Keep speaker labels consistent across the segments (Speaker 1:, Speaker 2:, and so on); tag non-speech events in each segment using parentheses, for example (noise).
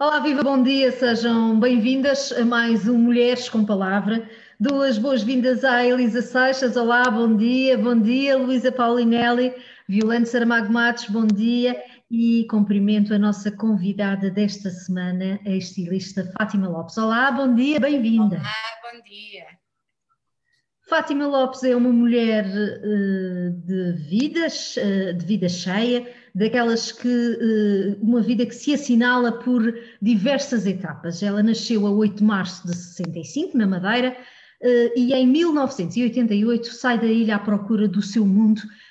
Speaker 1: Olá, viva, bom dia, sejam bem-vindas a mais um Mulheres com Palavra. Duas boas-vindas à Elisa Seixas, olá, bom dia, bom dia, Luísa Paulinelli, Violante Saramago Matos, bom dia, e cumprimento a nossa convidada desta semana, a estilista Fátima Lopes. Olá, bom dia, bem-vinda.
Speaker 2: Olá, bom dia.
Speaker 1: Fátima Lopes é uma mulher uh, de vidas, uh, de vida cheia, daquelas que uh, uma vida que se assinala por diversas etapas. Ela nasceu a 8 de março de 65 na Madeira e em 1988 sai da ilha à procura do seu mundo eh,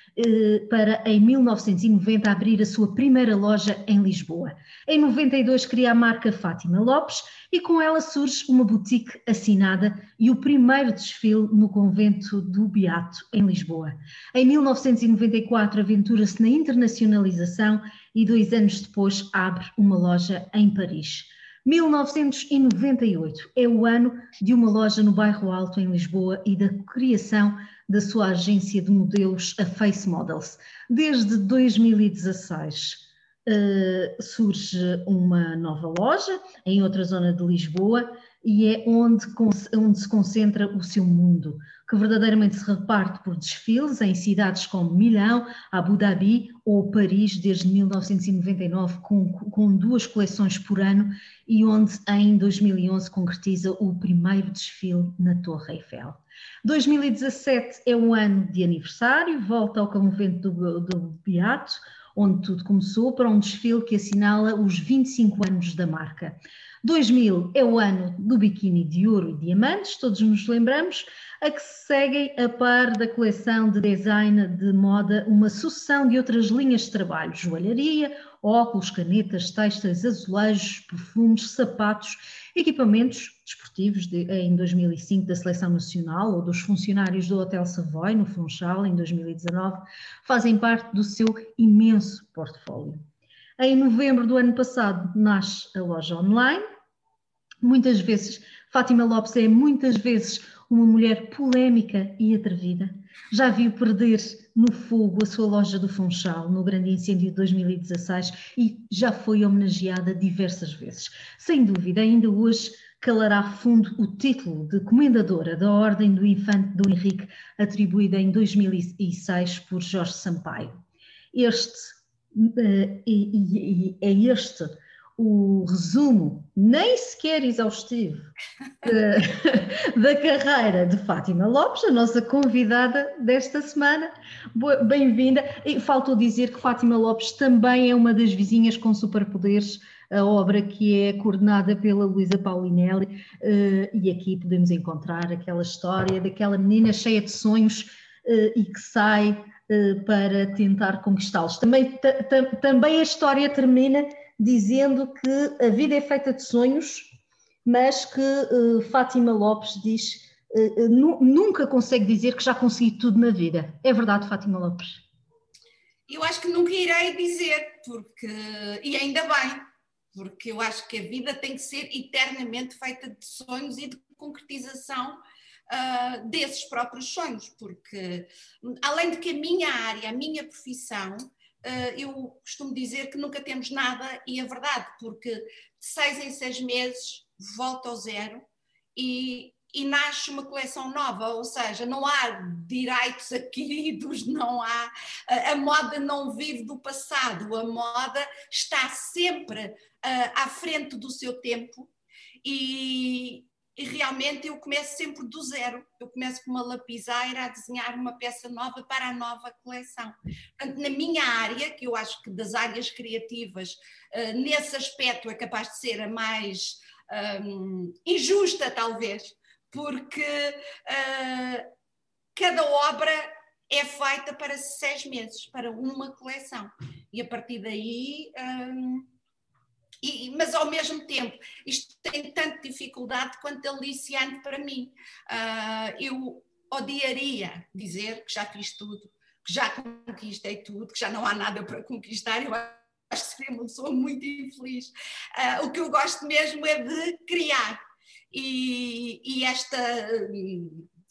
Speaker 1: para em 1990 abrir a sua primeira loja em Lisboa. Em 92 cria a marca Fátima Lopes e com ela surge uma boutique assinada e o primeiro desfile no convento do Beato em Lisboa. Em 1994 aventura-se na internacionalização e dois anos depois abre uma loja em Paris. 1998 é o ano de uma loja no bairro Alto em Lisboa e da criação da sua agência de modelos, a Face Models. Desde 2016 uh, eh, surge uma nova loja em outra zona de Lisboa e é onde, onde se concentra o seu mundo, que verdadeiramente se reparte por desfiles em cidades como Milão, Abu Dhabi ou Paris desde 1999, com, com duas coleções por ano e onde em 2011 concretiza o primeiro desfile na Torre Eiffel. 2017 é um ano de aniversário, volta ao convento do, do Beato, onde tudo começou, para um desfile que assinala os 25 anos da marca. 2000 é o ano do biquíni de ouro e diamantes, todos nos lembramos, a que se seguem a par da coleção de design de moda uma sucessão de outras linhas de trabalho, joalharia, óculos, canetas, textas, azulejos, perfumes, sapatos, equipamentos desportivos de, em 2005 da Seleção Nacional ou dos funcionários do Hotel Savoy, no Funchal, em 2019, fazem parte do seu imenso portfólio. Em novembro do ano passado nasce a loja online. Muitas vezes, Fátima Lopes é muitas vezes uma mulher polémica e atrevida. Já viu perder no fogo a sua loja do Funchal no grande incêndio de 2016 e já foi homenageada diversas vezes. Sem dúvida, ainda hoje calará fundo o título de Comendadora da Ordem do Infante do Henrique, atribuída em 2006 por Jorge Sampaio. Este eh, e, e, é este o resumo, nem sequer exaustivo, de, (laughs) da carreira de Fátima Lopes, a nossa convidada desta semana. Bem-vinda. E faltou dizer que Fátima Lopes também é uma das vizinhas com superpoderes, a obra que é coordenada pela Luísa Paulinelli, eh, e aqui podemos encontrar aquela história daquela menina cheia de sonhos eh, e que sai para tentar conquistá-los. Também, também a história termina dizendo que a vida é feita de sonhos, mas que uh, Fátima Lopes diz uh, nunca consegue dizer que já consegui tudo na vida. É verdade, Fátima Lopes?
Speaker 2: Eu acho que nunca irei dizer, porque e ainda bem, porque eu acho que a vida tem que ser eternamente feita de sonhos e de concretização uh, desses próprios sonhos, porque além de que a minha área, a minha profissão, uh, eu costumo dizer que nunca temos nada e é verdade, porque de seis em seis meses volta ao zero e, e nasce uma coleção nova, ou seja, não há direitos adquiridos, (laughs) não há. A, moda não vive do passado, a moda está sempre uh, à frente do seu tempo e, e realmente eu começo sempre do zero. Eu começo com uma lapiseira a desenhar uma peça nova para a nova coleção. Portanto, na minha área, que eu acho que das áreas criativas, uh, nesse aspecto é capaz de ser a mais um, injusta, talvez, porque uh, cada obra é feita para seis meses, para uma coleção. E a partir daí. Um, e, mas ao mesmo tempo, isto tem tanta dificuldade quanto aliciante para mim. Uh, eu odiaria dizer que já fiz tudo, que já conquistei tudo, que já não há nada para conquistar. Eu acho que seria uma pessoa muito infeliz. Uh, o que eu gosto mesmo é de criar. E, e esta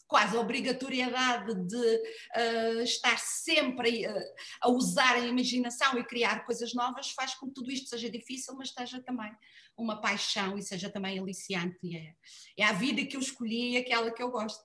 Speaker 2: quase obrigatoriedade de uh, estar sempre a, a, usar a imaginação e criar coisas novas faz com que tudo isto seja difícil, mas esteja também uma paixão e seja também aliciante. E é, é a vida que eu escolhi e aquela que eu gosto.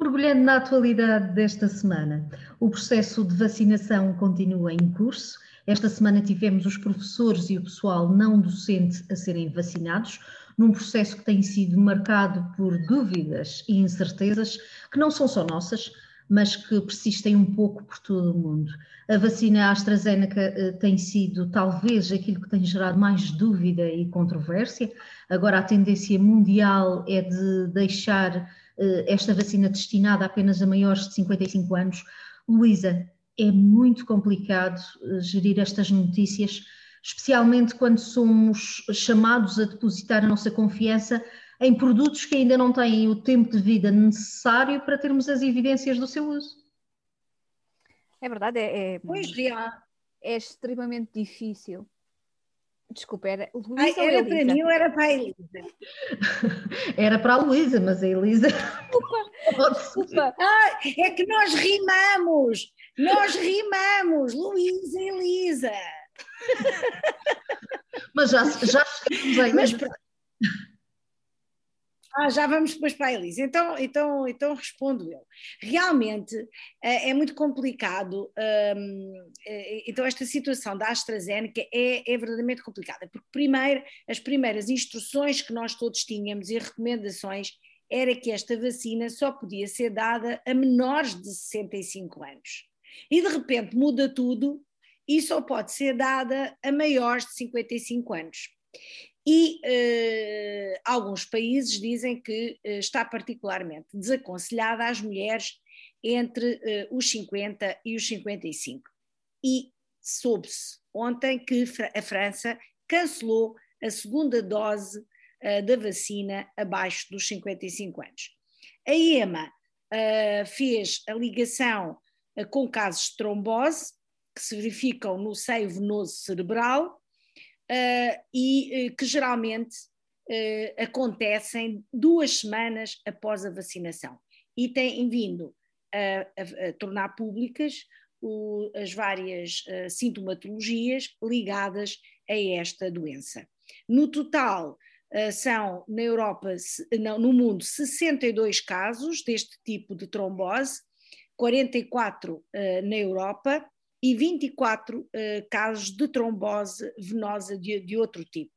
Speaker 1: Mergulhando na atualidade desta semana, o processo de vacinação continua em curso. Esta semana tivemos os professores e o pessoal não docente a serem vacinados num processo que tem sido marcado por dúvidas e incertezas que não são só nossas, mas que persistem um pouco por todo o mundo. A vacina AstraZeneca eh, tem sido talvez aquilo que tem gerado mais dúvida e controvérsia. Agora a tendência mundial é de deixar eh, esta vacina destinada apenas a maiores de 55 anos. Luísa, é muito complicado eh, gerir estas notícias especialmente quando somos chamados a depositar a nossa confiança em produtos que ainda não têm o tempo de vida necessário para termos as evidências do seu uso.
Speaker 3: É verdade, é, é,
Speaker 4: pois,
Speaker 3: é extremamente difícil. Desculpa, era
Speaker 4: Luísa Ai, Era para mim ou era para a Elisa? (laughs)
Speaker 1: Era para a Luísa, mas a Elisa.
Speaker 4: Desculpa, (laughs) desculpa. Ah, é que nós rimamos! Nós rimamos! Luísa e Elisa! (laughs)
Speaker 1: Mas já, já chegamos aí. Mas,
Speaker 4: ah, já vamos depois para a Elisa. Então, então, então respondo eu. Realmente é, é muito complicado. Hum, é, então, esta situação da AstraZeneca é, é verdadeiramente complicada, porque primeiro, as primeiras instruções que nós todos tínhamos e recomendações era que esta vacina só podia ser dada a menores de 65 anos. E de repente muda tudo e só pode ser dada a maiores de 55 anos. E uh, alguns países dizem que uh, está particularmente desaconselhada às mulheres entre uh, os 50 e os 55. E soube-se ontem que a França cancelou a segunda dose da vacina abaixo dos 55 anos. A EMA fez a ligação com casos de trombose que se verificam no seio venoso cerebral uh, e uh, que geralmente uh, acontecem duas semanas após a vacinação e têm vindo a, a, a tornar públicas o, as várias sintomatologias ligadas a esta doença. No total, são na Europa, no mundo, 62 casos deste tipo de trombose, 44 na Europa e 24 uh, casos de trombose venosa de, de outro tipo.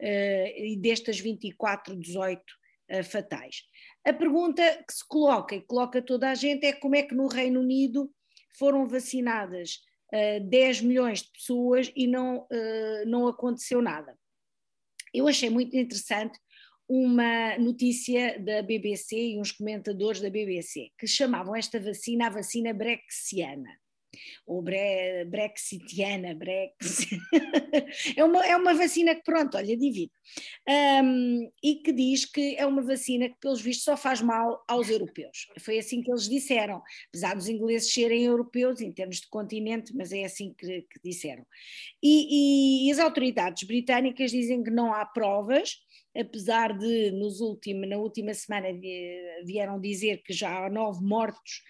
Speaker 4: Uh, e destas 24, 18 uh, fatais. A pergunta que se coloca e coloca toda a gente é como é que no Reino Unido foram vacinadas 10 milhões de pessoas e não, não aconteceu nada. Eu achei muito interessante uma notícia da BBC e uns comentadores da BBC que chamavam esta vacina a vacina brexiana ou bre, brexitiana, brex. (laughs) é, uma, é uma vacina que, pronto, olha, divide. Um, e que diz que é uma vacina que, pelos vistos, só faz mal aos europeus. Foi assim que eles disseram, apesar dos ingleses serem europeus em termos de continente, mas é assim que, que disseram. E, e, e as autoridades britânicas dizem que não há provas apesar de nos último, na última semana vieram dizer que já há nove mortos,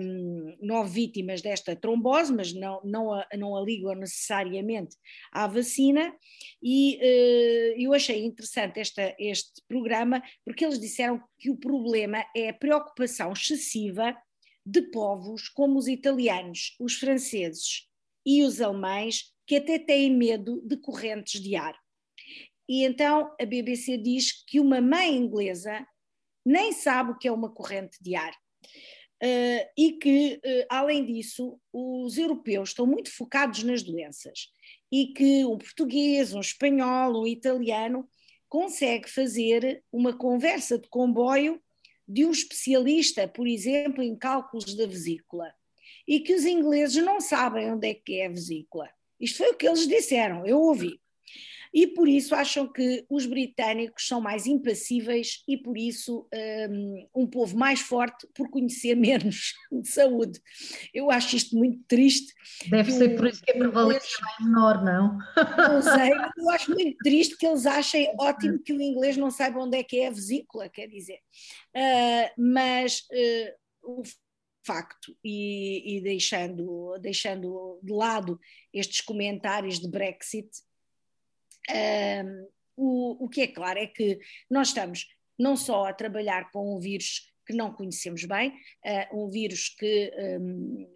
Speaker 4: um, nove vítimas desta trombose, mas não, não, a, não a ligam necessariamente à vacina, e uh, eu achei interessante esta, este programa, porque eles disseram que o problema é a preocupação excessiva de povos como os italianos, os franceses e os alemães, que até têm medo de correntes de ar. E então a BBC diz que uma mãe inglesa nem sabe o que é uma corrente de ar. Uh, e que, uh, além disso, os europeus estão muito focados nas doenças e que um português, um espanhol, um italiano consegue fazer uma conversa de comboio de um especialista, por exemplo, em cálculos da vesícula, e que os ingleses não sabem onde é que é a vesícula. Isto foi o que eles disseram, eu ouvi. E por isso acham que os britânicos são mais impassíveis e por isso um, um povo mais forte por conhecer (laughs) menos de saúde. Eu acho isto muito triste.
Speaker 1: Deve ser por isso que a prevalência é menor, não?
Speaker 4: Não sei, eu acho muito triste que eles achem (laughs) ótimo que o inglês não saiba onde é que é a vesícula, quer dizer. Uh, mas uh, o facto, e, e, deixando, deixando de lado estes comentários de Brexit, uh, o, o que é claro é que nós estamos não só a trabalhar com um vírus que não conhecemos bem, um vírus que um,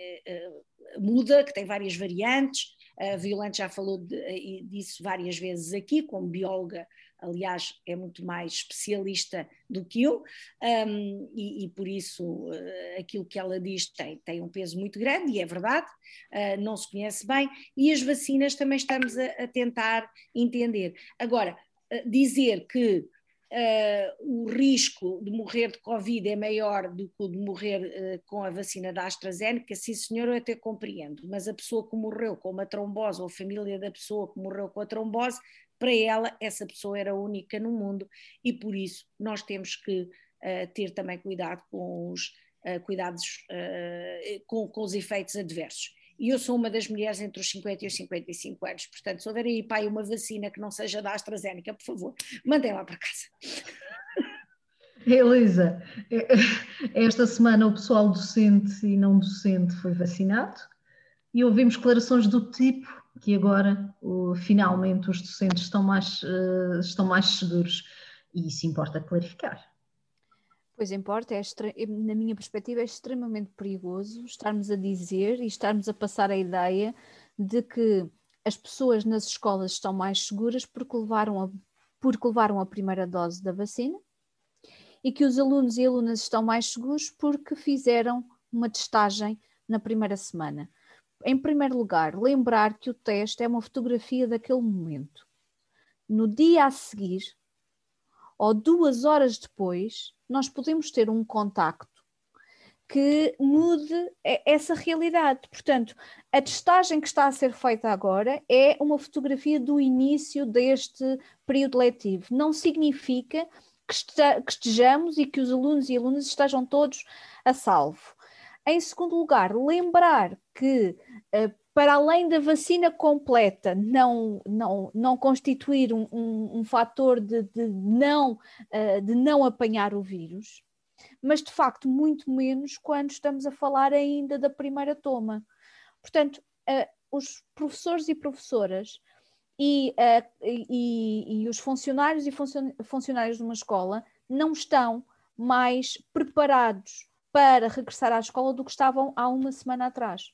Speaker 4: muda, que tem várias variantes, a Violante já falou de, disso várias vezes aqui, como bióloga, aliás, é muito mais especialista do que eu, um, e, e, por isso uh, aquilo que ela diz tem, tem um peso muito grande, e é verdade, uh, não se conhece bem, e as vacinas também estamos a, a tentar entender. Agora, uh, dizer que o risco de morrer de Covid é maior do que o de morrer com a vacina da AstraZeneca, sim senhor, eu até compreendo, mas a pessoa que morreu com uma trombose ou a família da pessoa que morreu com a trombose, para ela essa pessoa era única no mundo e por isso nós temos que uh, ter também cuidado com os cuidados com, com os efeitos adversos e eu sou uma das mulheres entre os 50 e os 55 anos, portanto, se houver aí pai uma vacina que não seja da AstraZeneca, por favor, mandem lá para casa. (laughs)
Speaker 1: Elisa, esta semana o pessoal docente e não docente foi vacinado e ouvimos declarações do tipo que agora finalmente os docentes estão mais, uh, estão mais seguros e isso importa clarificar.
Speaker 3: Pois importa, é na minha perspectiva, é extremamente perigoso estarmos a dizer e estarmos a passar a ideia de que as pessoas nas escolas estão mais seguras porque levaram a, porque levaram a primeira dose da vacina e que os alunos e alunas estão mais seguros porque fizeram uma testagem na primeira semana. Em primeiro lugar, lembrar que o teste é uma fotografia daquele momento. No dia a seguir, ou duas horas depois, nós podemos ter um contacto que mude essa realidade. Portanto, a testagem que está a ser feita agora é uma fotografia do início deste período letivo. Não significa que, estejamos e que os alunos e alunas estejam todos a salvo. Em segundo lugar, lembrar que uh, para além da vacina completa não, não, não constituir um, um, um fator de, de, não, uh, de não apanhar o vírus, mas de facto muito menos quando estamos a falar ainda da primeira toma. Portanto, uh, os professores e professoras e, e, e, os funcionários e funcionários de uma escola não estão mais preparados para regressar à escola do que estavam há uma semana atrás.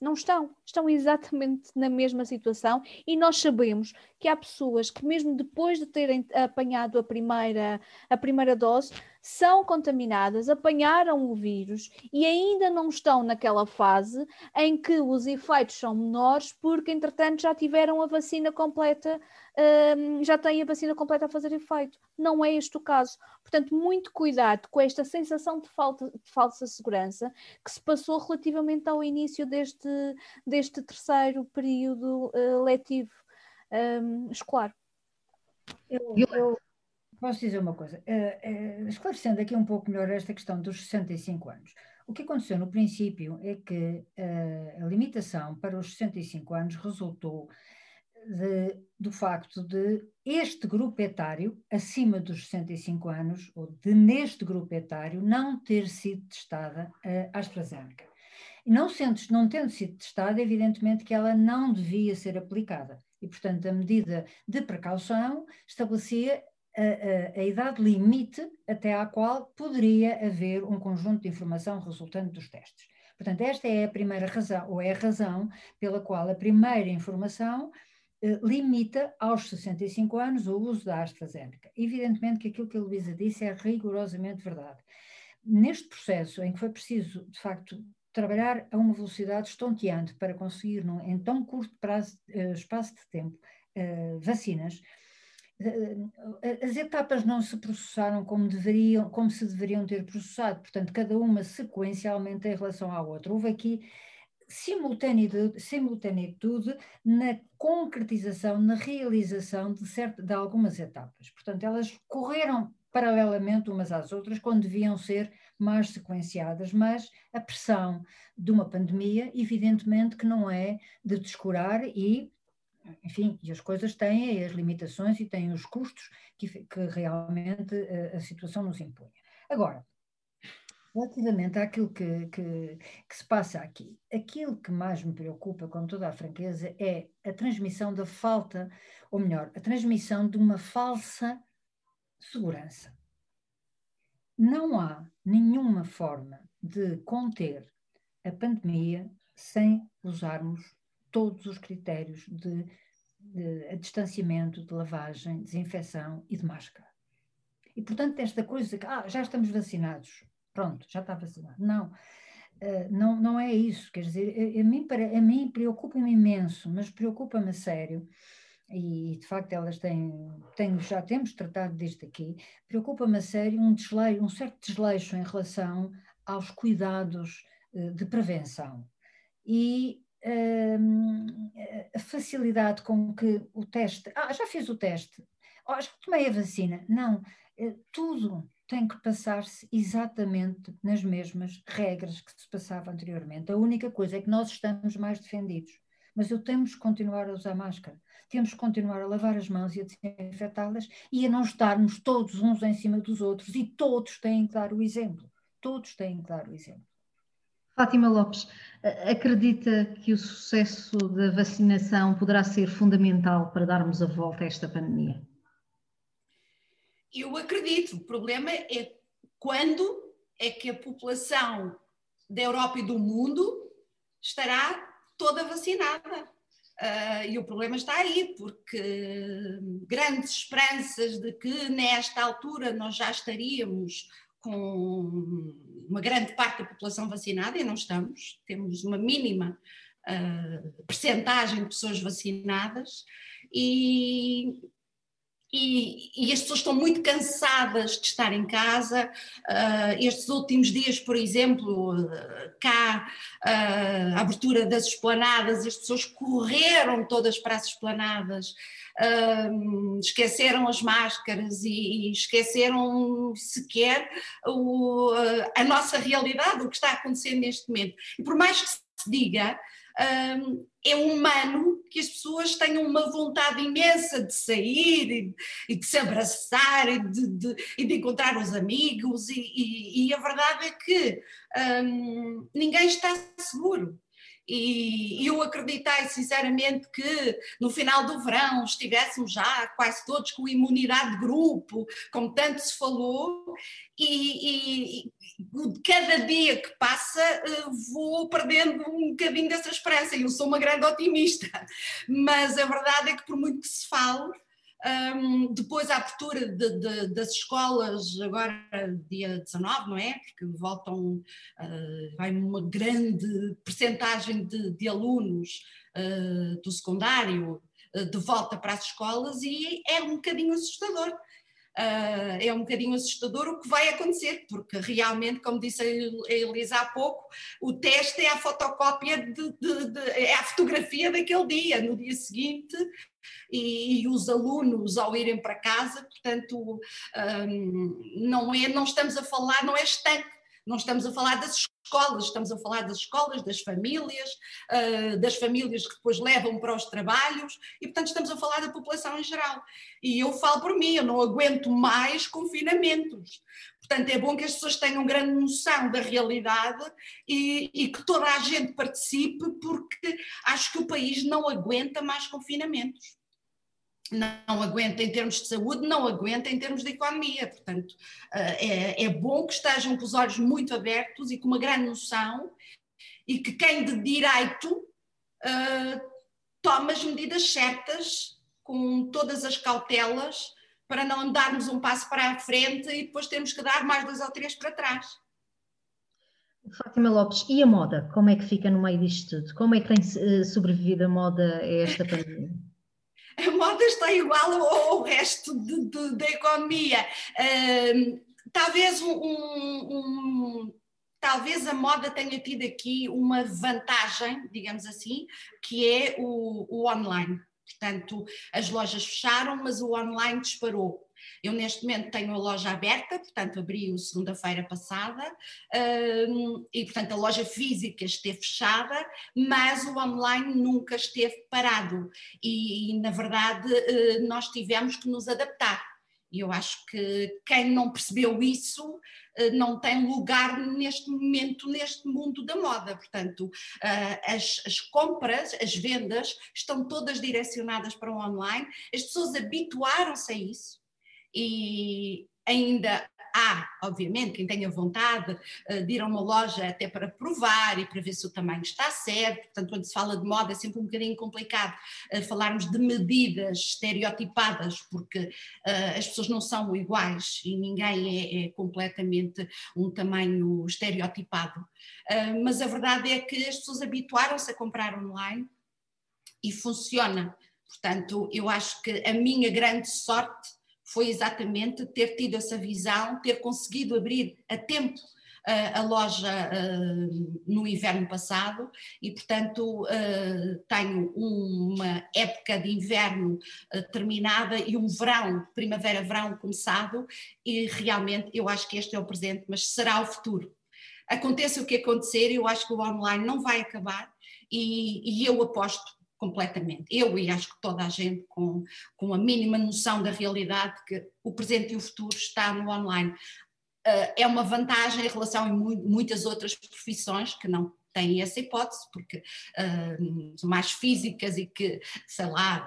Speaker 3: Não estão, estão exatamente na mesma situação e nós sabemos que há pessoas que mesmo depois de terem apanhado a primeira, a primeira dose, são contaminadas, apanharam o vírus e ainda não estão naquela fase em que os efeitos são menores porque entretanto já tiveram a vacina completa um, já têm a vacina completa a fazer efeito. Não é este o caso. Portanto, muito cuidado com esta sensação de, falta, de falsa segurança que se passou relativamente ao início deste, deste terceiro período uh, letivo um, escolar.
Speaker 5: Eu, eu, posso dizer uma coisa, uh, uh, esclarecendo aqui um pouco melhor esta questão dos 65 anos. O que aconteceu no princípio é que a limitação para os 65 anos resultou de, do facto de este grupo etário, acima dos 65 anos, ou de neste grupo etário, não ter sido testada a AstraZeneca. Não, sendo, não tendo sido testada, evidentemente que ela não devia ser aplicada. E, portanto, a medida de precaução estabelecia a, a, a, idade limite até à qual poderia haver um conjunto de informação resultante dos testes. Portanto, esta é a primeira razão, ou é a razão pela qual a primeira informação eh, limita aos 65 anos o uso da AstraZeneca. Evidentemente que aquilo que a Luísa disse é rigorosamente verdade. Neste processo em que foi preciso, de facto, trabalhar a uma velocidade estonteante para conseguir, num, em tão curto prazo, uh, espaço de tempo, uh, vacinas, as etapas não se processaram como, deveriam, como se deveriam ter processado, portanto, cada uma sequencialmente em relação à outra. Houve aqui simultaneidade, simultaneitude na concretização, na realização de, certo, de algumas etapas. Portanto, elas correram paralelamente umas às outras, quando deviam ser mais sequenciadas, mas a pressão de uma pandemia, evidentemente que não é de descurar e, enfim, e as coisas têm as limitações e têm os custos que, que realmente a, a situação nos impõe. Agora, Relativamente àquilo que, que, que, se passa aqui, aquilo que mais me preocupa, com toda a franqueza, é a transmissão da falta, ou melhor, a transmissão de uma falsa segurança. Não há nenhuma forma de conter a pandemia sem usarmos todos os critérios de, de, distanciamento, de lavagem, desinfecção e de máscara. E, portanto, esta coisa que ah, já estamos vacinados, pronto, já está vacinado. Não, uh, não, não é isso. Quer dizer, a, a mim, a mim preocupa-me imenso, mas preocupa-me a sério. E de facto elas têm, têm, já temos tratado disto aqui, preocupa-me a sério um, desleixo, um certo desleixo em relação aos cuidados uh, de prevenção. E a facilidade com que o teste. Ah, já fiz o teste. Oh, que tomei a vacina. Não, uh, tudo tem que passar-se exatamente nas mesmas regras que se passava anteriormente. A única coisa é que nós estamos mais defendidos, mas eu temos que continuar a usar máscara, temos que continuar a lavar as mãos e a desinfetá-las e a não estarmos todos uns em cima dos outros e todos têm que dar o exemplo. Todos têm que dar o exemplo.
Speaker 1: Fátima Lopes, acredita que o sucesso da vacinação poderá ser fundamental para darmos a volta a esta pandemia?
Speaker 2: Eu acredito. O problema é quando é que a população da Europa e do mundo estará toda vacinada. Uh, e o problema está aí, porque grandes esperanças de que nesta altura nós já estaríamos com uma grande parte da população vacinada, e não estamos, temos uma mínima uh, percentagem de pessoas vacinadas, e, e, e, as pessoas estão muito cansadas de estar em casa. Uh, estes últimos dias, por exemplo, uh, cá, uh, a abertura das esplanadas, as pessoas correram todas para as esplanadas, esqueceram as máscaras e, e esqueceram sequer o, a nossa realidade, o que está acontecendo neste momento. E por mais que se diga, um, é humano que as pessoas tenham uma vontade imensa de sair e, e de se abraçar e de, de, e de encontrar os amigos, e, e, a verdade é que um, ninguém está seguro. E eu acreditei sinceramente que no final do verão estivéssemos já quase todos com imunidade de grupo, como tanto se falou, e, e, cada dia que passa eh, vou perdendo um bocadinho dessa esperança. Eu sou uma grande otimista, (laughs) mas a verdade é que por muito que se fale, um, depois a abertura de, de, das escolas, agora dia 19, não é? Porque voltam, uh, vai uma grande percentagem de, de alunos uh, do secundário uh, de volta para as escolas e é um bocadinho assustador. Uh, é um bocadinho assustador o que vai acontecer, porque realmente, como disse a Elisa há pouco, o teste é a fotocópia, de, de, de, é a fotografia daquele dia, no dia seguinte, e, e os alunos ao irem para casa, portanto, um, ah, não, é, não estamos a falar, não é estanque, não estamos a falar das escolas, estamos a falar das escolas, das famílias, uh, das famílias que depois levam para os trabalhos e, portanto, estamos a falar da população em geral. E eu falo por mim, eu não aguento mais confinamentos. Portanto, é bom que as pessoas tenham grande noção da realidade e, e que toda a gente participe, porque acho que o país não aguenta mais confinamentos não aguenta em termos de saúde, não aguenta em termos de economia. Portanto, eh, é, é bom que estejam com os olhos muito abertos e com uma grande noção e que quem de direito uh, tome as medidas certas, com todas as cautelas, para não darmos um passo para a frente e depois temos que dar mais dois ou três para trás.
Speaker 1: Fátima Lopes, e a moda? Como é que fica no meio disto tudo? Como é que tem eh, sobrevivido a moda a esta pandemia?
Speaker 2: A moda está igual ao, resto de, de, da economia. Uh, talvez um, um, talvez a moda tenha tido aqui uma vantagem, digamos assim, que é o, o online. Portanto, as lojas fecharam, mas o online disparou. Eu, neste momento, tenho a loja aberta, portanto, abri-o segunda-feira passada, hum, e, portanto, a loja física esteve fechada, mas o online nunca esteve parado. E, na verdade, eh, nós tivemos que nos adaptar. E eu acho que quem não percebeu isso eh, não tem lugar neste momento, neste mundo da moda. Portanto, eh, as, as, compras, as vendas estão todas direcionadas para o online, as pessoas habituaram-se a isso e ainda há, obviamente, quem tenha vontade eh, de ir a uma loja até para provar e para ver se o tamanho está certo. Portanto, quando se fala de moda é sempre um bocadinho complicado uh, falarmos de medidas estereotipadas, porque uh, as pessoas não são iguais e ninguém é, é completamente um tamanho estereotipado. Mas a verdade é que as pessoas habituaram-se a comprar online e funciona. Portanto, eu acho que a minha grande sorte foi exatamente ter tido essa visão, ter conseguido abrir a tempo uh, a loja uh, no inverno passado. E, portanto, uh, tenho uma época de inverno terminada e um verão, primavera-verão começado. E realmente eu acho que este é o presente, mas será o futuro. Aconteça o que acontecer, eu acho que o online não vai acabar. E, e eu aposto completamente. Eu e acho que toda a gente com, com a mínima noção da realidade que o presente e o futuro está no online. Uh, é uma vantagem em relação a muitas outras profissões que não têm essa hipótese, porque uh, são mais físicas e que, sei lá,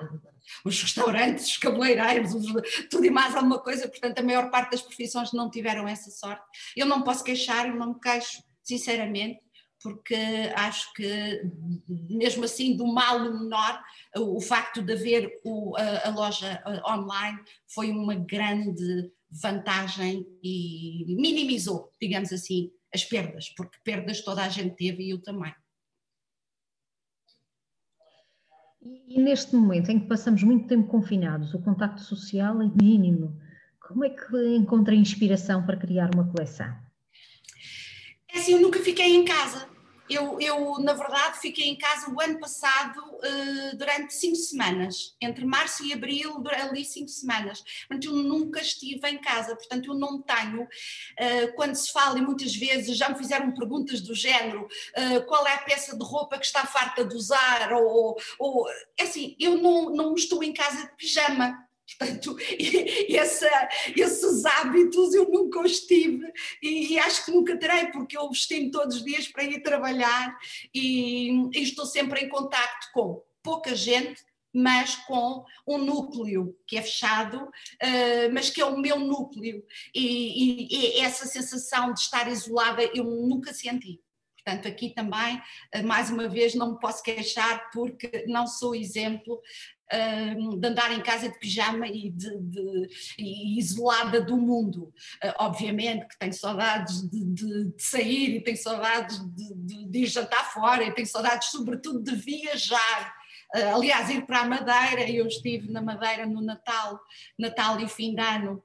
Speaker 2: os restaurantes, os cabeleireiros, os, tudo e mais alguma coisa, portanto a maior parte das profissões não tiveram essa sorte. Eu não posso queixar, eu não me queixo, sinceramente, porque acho que, mesmo assim, do mal menor, o, facto de haver o, a, a, loja online foi uma grande vantagem e minimizou, digamos assim, as perdas, porque perdas toda a gente teve e eu também.
Speaker 1: E neste momento em que passamos muito tempo confinados, o contacto social é mínimo, como é que encontra inspiração para criar uma coleção?
Speaker 2: É assim, eu nunca fiquei em casa, eu, eu, na verdade, fiquei em casa o ano passado uh, durante cinco semanas, entre março e abril, ali cinco semanas. Portanto, eu nunca estive em casa, portanto, eu não tenho. Uh, quando se fala, e muitas vezes já me fizeram perguntas do género: uh, qual é a peça de roupa que está farta de usar? Ou, ou é assim, eu não, não estou em casa de pijama. Portanto, essa, esses hábitos eu nunca os tive e, e, acho que nunca terei, porque eu vesti-me todos os dias para ir trabalhar e, e estou sempre em contacto com pouca gente, mas com um núcleo que é fechado, uh, mas que é o meu núcleo. E, e, e, essa sensação de estar isolada eu nunca senti. Portanto, aqui também, eh, mais uma vez, não me posso queixar porque não sou exemplo de andar em casa de pijama e, de, de, e isolada do mundo. Uh, obviamente que tenho saudades de, de, sair e tenho saudades de, ir jantar fora e tenho saudades, sobretudo, de viajar. Uh, aliás, ir para a Madeira, eu estive na Madeira no Natal, Natal e fim de ano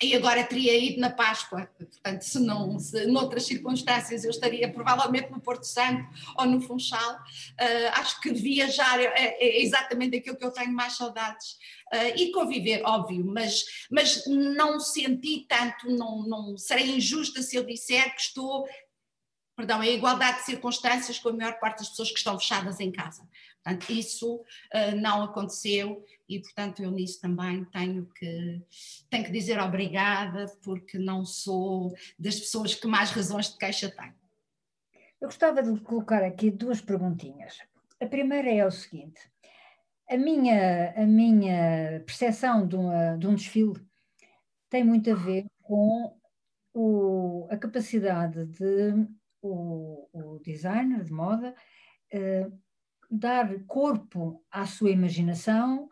Speaker 2: e agora teria ido na Páscoa, portanto, se não, se noutras circunstâncias eu estaria provavelmente no Porto Santo ou no Funchal, uh, acho que viajar é, é, exatamente aquilo que eu tenho mais saudades, uh, e conviver, óbvio, mas, mas não senti tanto, não, não serei injusta se eu disser que estou, perdão, em igualdade de circunstâncias com a maior parte das pessoas que estão fechadas em casa. Portanto, isso uh, não aconteceu e, portanto, eu nisso também tenho que, tenho que dizer obrigada, porque não sou das pessoas que mais razões de queixa têm.
Speaker 5: Eu gostava de colocar aqui duas perguntinhas. A primeira é o seguinte: a minha, a minha percepção de, uma, de um desfile tem muito a ver com o, a capacidade de o, o designer de moda uh, dar corpo à sua imaginação,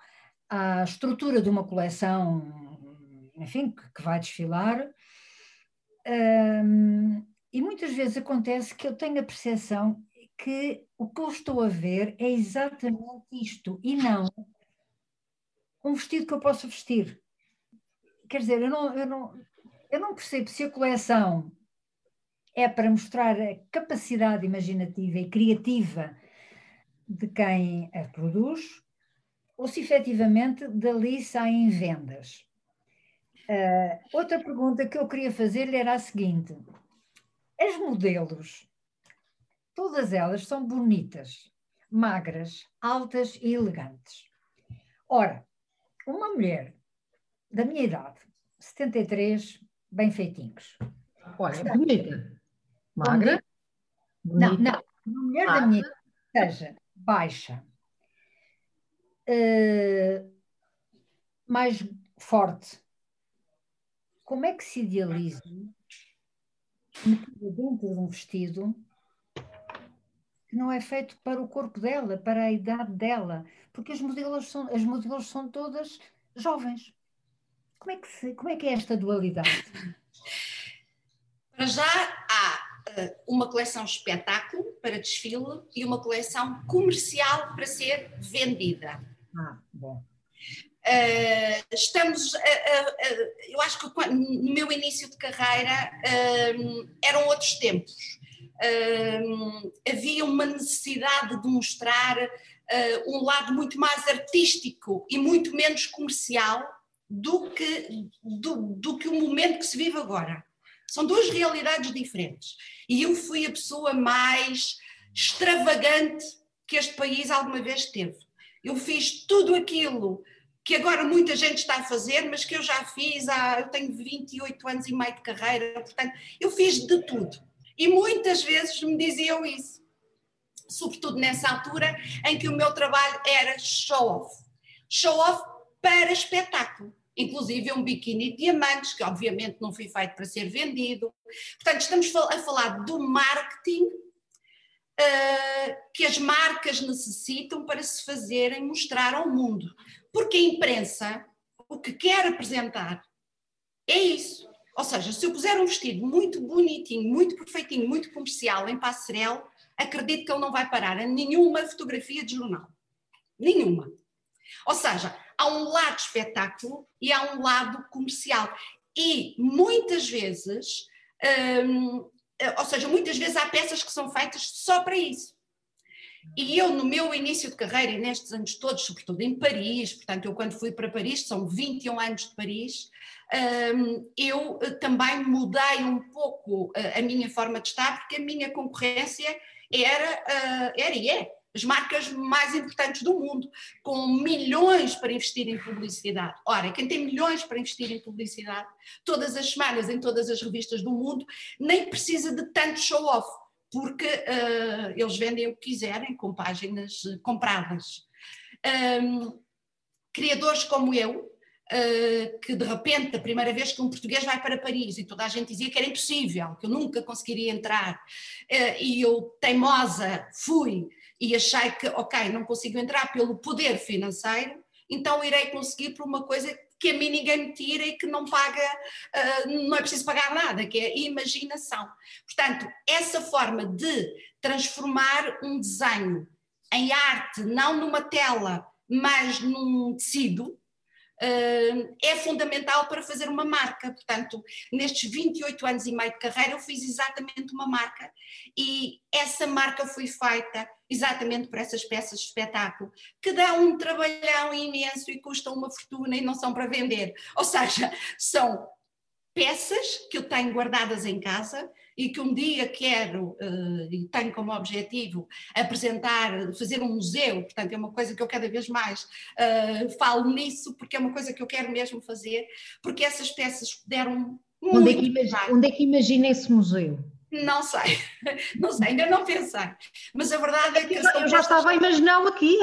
Speaker 5: à estrutura de uma coleção, enfim, que, que vai desfilar. Um, e muitas vezes acontece que eu tenho a percepção que o que eu estou a ver é exatamente isto e não um vestido que eu possa vestir. Quer dizer, eu não, eu não, eu não percebo se a coleção é para mostrar a capacidade imaginativa e criativa de quem a produz, ou se efetivamente dali saem vendas. Uh, outra pergunta que eu queria fazer-lhe era a seguinte: as modelos, todas elas são bonitas, magras, altas e elegantes. Ora, uma mulher da minha idade, 73, bem feitinhos.
Speaker 1: Olha, bonita. Magra?
Speaker 5: Bonita. Não, não. Uma mulher da minha idade, seja baixa, uh, mais forte, como é que se idealiza metida dentro de um vestido que não é feito para o corpo dela, para a idade dela, porque as modelos são, as modelos são todas jovens. Como é que, se, como é, que é esta dualidade?
Speaker 2: Para já há uh, uma coleção espetáculo para desfile e uma coleção comercial para ser vendida.
Speaker 5: Ah, bom.
Speaker 2: Uh, estamos, uh, uh, eu acho que no meu início de carreira eram outros tempos. havia uma necessidade de mostrar um lado muito mais artístico e muito menos comercial do que, do, do que o momento que se vive agora. São duas realidades diferentes. E eu fui a pessoa mais extravagante que este país alguma vez teve. Eu fiz tudo aquilo que agora muita gente está a fazer, mas que eu já fiz há, eu tenho 28 anos e meio de carreira, portanto, eu fiz de tudo. E muitas vezes me diziam isso, sobretudo nessa altura em que o meu trabalho era show-off. Show-off para espetáculo. Inclusive um biquíni de diamantes, que obviamente não foi feito para ser vendido. Portanto, estamos a falar do marketing uh, que as marcas necessitam para se fazerem mostrar ao mundo. Porque a imprensa, o que quer apresentar, é isso. Ou seja, se eu puser um vestido muito bonitinho, muito perfeitinho, muito comercial em passarela, acredito que ele não vai parar a nenhuma fotografia de jornal. Nenhuma. Ou seja, há um lado espetáculo e há um lado comercial. E muitas vezes, hum, ou seja, muitas vezes há peças que são feitas só para isso. E eu, no meu início de carreira, e nestes anos todos, sobretudo em Paris, portanto, eu quando fui para Paris, são 21 anos de Paris, hum, eu eh, também mudei um pouco eh, a minha forma de estar, porque a minha concorrência era, eh, era e é as marcas mais importantes do mundo, com milhões para investir em publicidade. Ora, quem tem milhões para investir em publicidade, todas as semanas, em todas as revistas do mundo, nem precisa de tanto show-off porque uh, eles vendem o que quiserem com páginas uh, compradas. Um, criadores como eu, uh, que de repente, a primeira vez que um português vai para Paris e toda a gente dizia que era impossível, que eu nunca conseguiria entrar, e eu, teimosa, fui e achei que, ok, não consigo entrar pelo poder financeiro, então irei conseguir por uma coisa que a mim ninguém me tira e que não paga, uh, não é preciso pagar nada, que é imaginação. Portanto, essa forma de transformar um desenho em arte, não numa tela, mas num tecido, é fundamental para fazer uma marca. Portanto, nestes 28 anos e meio de carreira, eu fiz exatamente uma marca e essa marca foi feita exatamente por essas peças de espetáculo, que dão um trabalhão imenso e custam uma fortuna e não são para vender. Ou seja, são peças que eu tenho guardadas em casa e que um dia quero uh, e tenho como objetivo apresentar, fazer um museu, portanto é uma coisa que eu cada vez mais uh, falo nisso, porque é uma coisa que eu quero mesmo fazer, porque essas peças deram muito
Speaker 1: onde é que imagina, onde é que imagina esse museu?
Speaker 2: Não sei, (laughs) não sei, ainda não pensei. Mas a verdade é que.
Speaker 1: Eu, eu já estava a imaginá-lo aqui.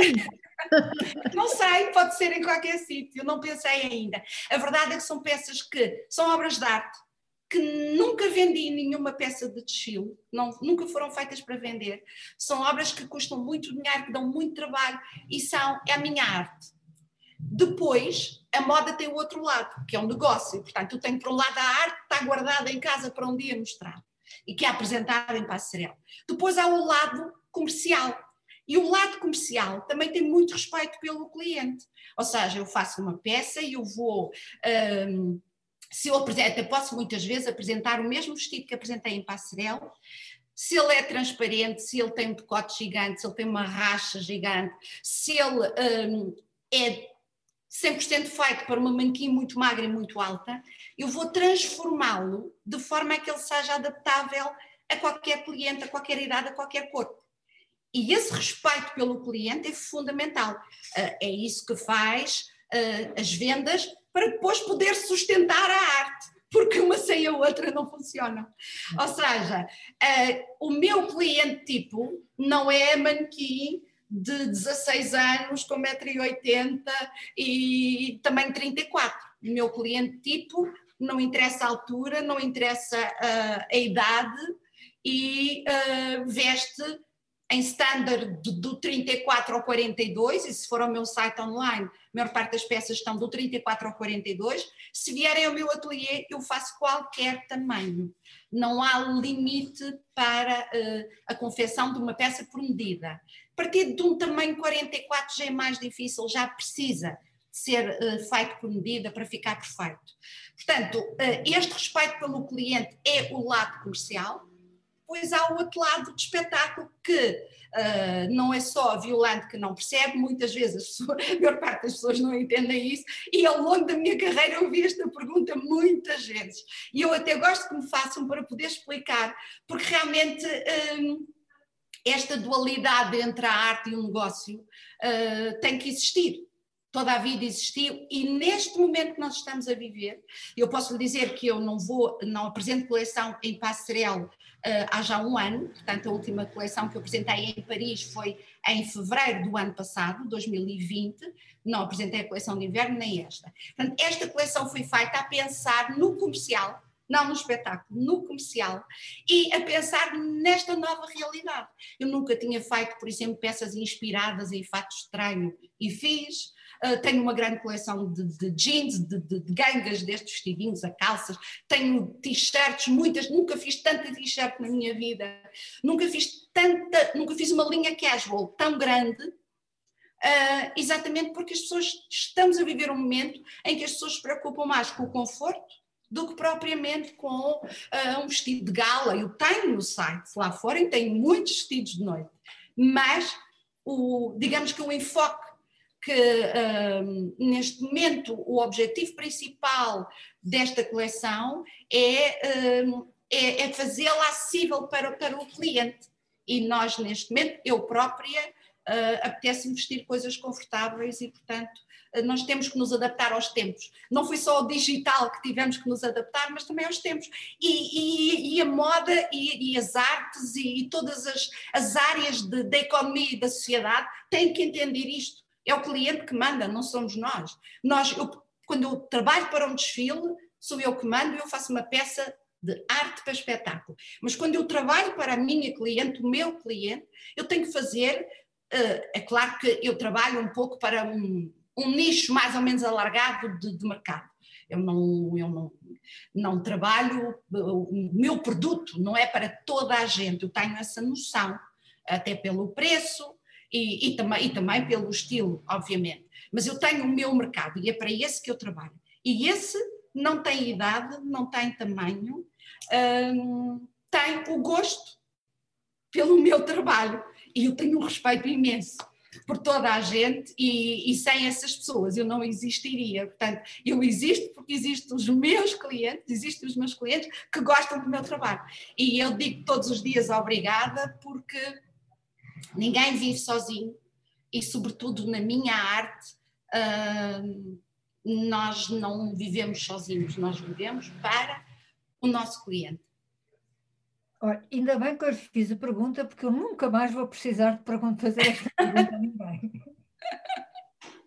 Speaker 1: (laughs)
Speaker 2: não sei, pode ser em qualquer sítio, não pensei ainda. A verdade é que são peças que são obras de arte, que nunca vendi nenhuma peça de desfile, não, nunca foram feitas para vender. São obras que custam muito dinheiro, que dão muito trabalho e são é a minha arte. Depois, a moda tem o outro lado, que é um negócio. Portanto, eu tenho por um lado a arte que está guardada em casa para um dia mostrar e que é apresentada em passarela. Depois há o lado comercial. E o lado comercial também tem muito respeito pelo cliente. Ou seja, eu faço uma peça e eu vou. Um, se eu apresento, posso muitas vezes apresentar o mesmo vestido que apresentei em Passarel, se ele é transparente, se ele tem um decote gigante, se ele tem uma racha gigante, se ele um, é 100% feito para uma manequim muito magra e muito alta, eu vou transformá-lo de forma a que ele seja adaptável a qualquer cliente, a qualquer idade, a qualquer corpo. E esse respeito pelo cliente é fundamental. Uh, é isso que faz uh, as vendas para depois poder sustentar a arte, porque uma sem a outra não funcionam. Ou seja, uh, o meu cliente tipo não é manequim de 16 anos, com 1,80m e também 34. O meu cliente tipo não interessa a altura, não interessa uh, a idade e uh, veste em standard do, do 34 ao 42, e se for ao meu site online, a maior parte das peças estão do 34 ao 42. Se vierem ao meu ateliê, eu faço qualquer tamanho. Não há limite para uh, a confecção de uma peça por medida. A partir de um tamanho 44 já é mais difícil, já precisa ser uh, feito por medida para ficar perfeito. Portanto, uh, este respeito pelo cliente é o lado comercial, depois há o outro lado do espetáculo que uh, não é só violante que não percebe, muitas vezes (laughs) a maior parte das pessoas não entendem isso, e ao longo da minha carreira eu vi esta pergunta muitas vezes, e eu até gosto que me façam para poder explicar, porque realmente um, esta dualidade entre a arte e o negócio uh, tem que existir. Toda a vida existiu e neste momento que nós estamos a viver, eu posso lhe dizer que eu não vou, não apresento coleção em Passarel uh, há já um ano, portanto a última coleção que eu apresentei em Paris foi em fevereiro do ano passado, 2020, não apresentei a coleção de inverno nem esta. Portanto, esta coleção foi feita a pensar no comercial, não no espetáculo, no comercial, e a pensar nesta nova realidade. Eu nunca tinha feito, por exemplo, peças inspiradas em fato estranho, e fiz, Uh, tenho uma grande coleção de, de jeans, de, de, de, gangas destes vestidinhos, a calças, tenho t-shirts, muitas, nunca fiz tanta t-shirt na minha vida, nunca fiz tanta, nunca fiz uma linha casual tão grande, uh, exatamente porque as pessoas, estamos a viver um momento em que as pessoas se preocupam mais com o conforto do que propriamente com uh, um vestido de gala. Eu tenho no site lá fora e tenho muitos vestidos de noite, mas o, digamos que o enfoque que um, neste momento o objetivo principal desta coleção é, um, é, é fazê-la acessível para, para o cliente. E nós, neste momento, eu própria, uh, apetece-me vestir coisas confortáveis e, portanto, uh, nós temos que nos adaptar aos tempos. Não foi só o digital que tivemos que nos adaptar, mas também aos tempos. E, e, e a moda e, e, as artes e, todas as, as áreas de, da economia e da sociedade têm que entender isto é o cliente que manda, não somos nós. Nós, eu, quando eu trabalho para um desfile, sou eu que mando e eu faço uma peça de arte para espetáculo. Mas quando eu trabalho para a minha cliente, o meu cliente, eu tenho que fazer. Uh, é claro que eu trabalho um pouco para um, um nicho mais ou menos alargado de, de mercado. Eu não, eu não, não trabalho, o meu produto não é para toda a gente, eu tenho essa noção, até pelo preço, e, e, também, e também pelo estilo, obviamente. Mas eu tenho o meu mercado e é para esse que eu trabalho. E esse não tem idade, não tem tamanho, hum, tem o gosto pelo meu trabalho e eu tenho um respeito imenso por toda a gente e, e, sem essas pessoas eu não existiria. Portanto, eu existo porque existem os meus clientes, existem os meus clientes que gostam do meu trabalho. E eu digo todos os dias obrigada porque Ninguém vive sozinho e, sobretudo, na minha arte, uh, nós não vivemos sozinhos, nós vivemos para o nosso cliente.
Speaker 5: Olha, ainda bem que eu fiz a pergunta, porque eu nunca mais vou precisar de fazer esta pergunta a ninguém.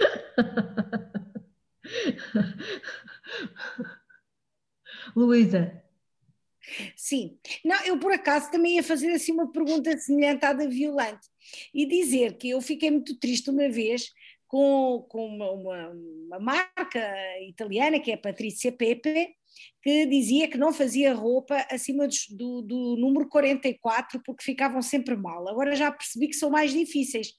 Speaker 5: (laughs)
Speaker 1: Luísa,
Speaker 4: Sim, não, eu por acaso também ia fazer assim uma pergunta semelhante à da Violante e dizer que eu fiquei muito triste uma vez com, com uma, uma, uma marca italiana que é a Patrícia Pepe, que dizia que não fazia roupa acima do, do, do, número 44 porque ficavam sempre mal. Agora já percebi que são mais difíceis,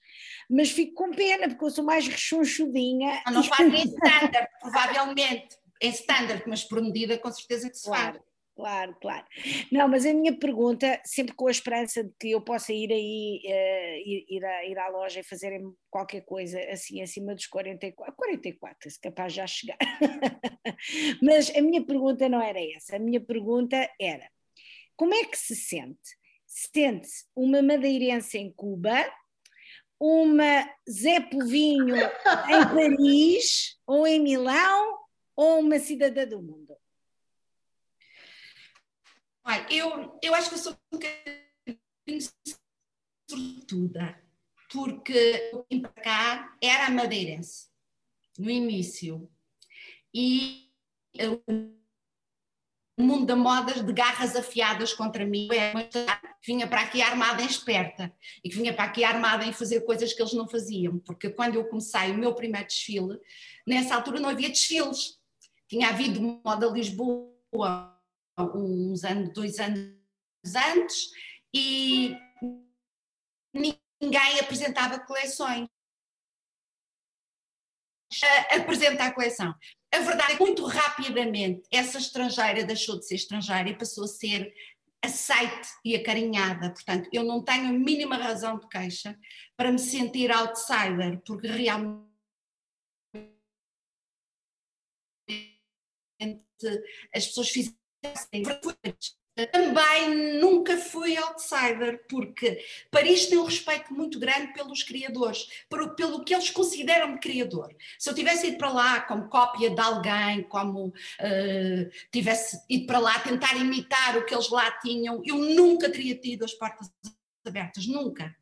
Speaker 4: mas fico com pena porque eu sou mais rechonchudinha.
Speaker 2: Não, não fazem (laughs) standard, provavelmente em standard, mas por medida, com certeza que se
Speaker 4: claro.
Speaker 2: faz.
Speaker 4: Claro, claro. Não, mas a minha pergunta, sempre com a esperança de que eu possa ir aí, uh, ir, ir, à, ir à loja e fazer qualquer coisa assim acima dos 44, 44, se capaz já chegar. (laughs) mas a minha pergunta não era essa, a minha pergunta era: como é que se sente? Sente-se uma madeirense em Cuba, uma Zé Povinho em (laughs) Paris, ou em Milão, ou uma cidadã do mundo?
Speaker 2: Olha, eu, eu acho que eu sou um bocadinho sortuda, porque eu vim para cá, era madeirense, no início, e o mundo da moda de garras afiadas contra mim, que vinha para aqui armada em esperta, e que vinha para aqui armada em fazer coisas que eles não faziam, porque quando eu comecei o meu primeiro desfile, nessa altura não havia desfiles, tinha havido moda Lisboa uns anos, dois anos antes, e ninguém apresentava coleções. Apresenta a coleção. A verdade é que muito rapidamente essa estrangeira deixou de ser estrangeira e passou a ser aceite e acarinhada. Portanto, eu não tenho a mínima razão de queixa para me sentir outsider, porque realmente as pessoas fizeram também nunca fui outsider, porque Paris tem um respeito muito grande pelos criadores, pelo, pelo que eles consideram de criador. Se eu tivesse ido para lá como cópia de alguém, como uh, tivesse ido para lá tentar imitar o que eles lá tinham, eu nunca teria tido as portas abertas, nunca.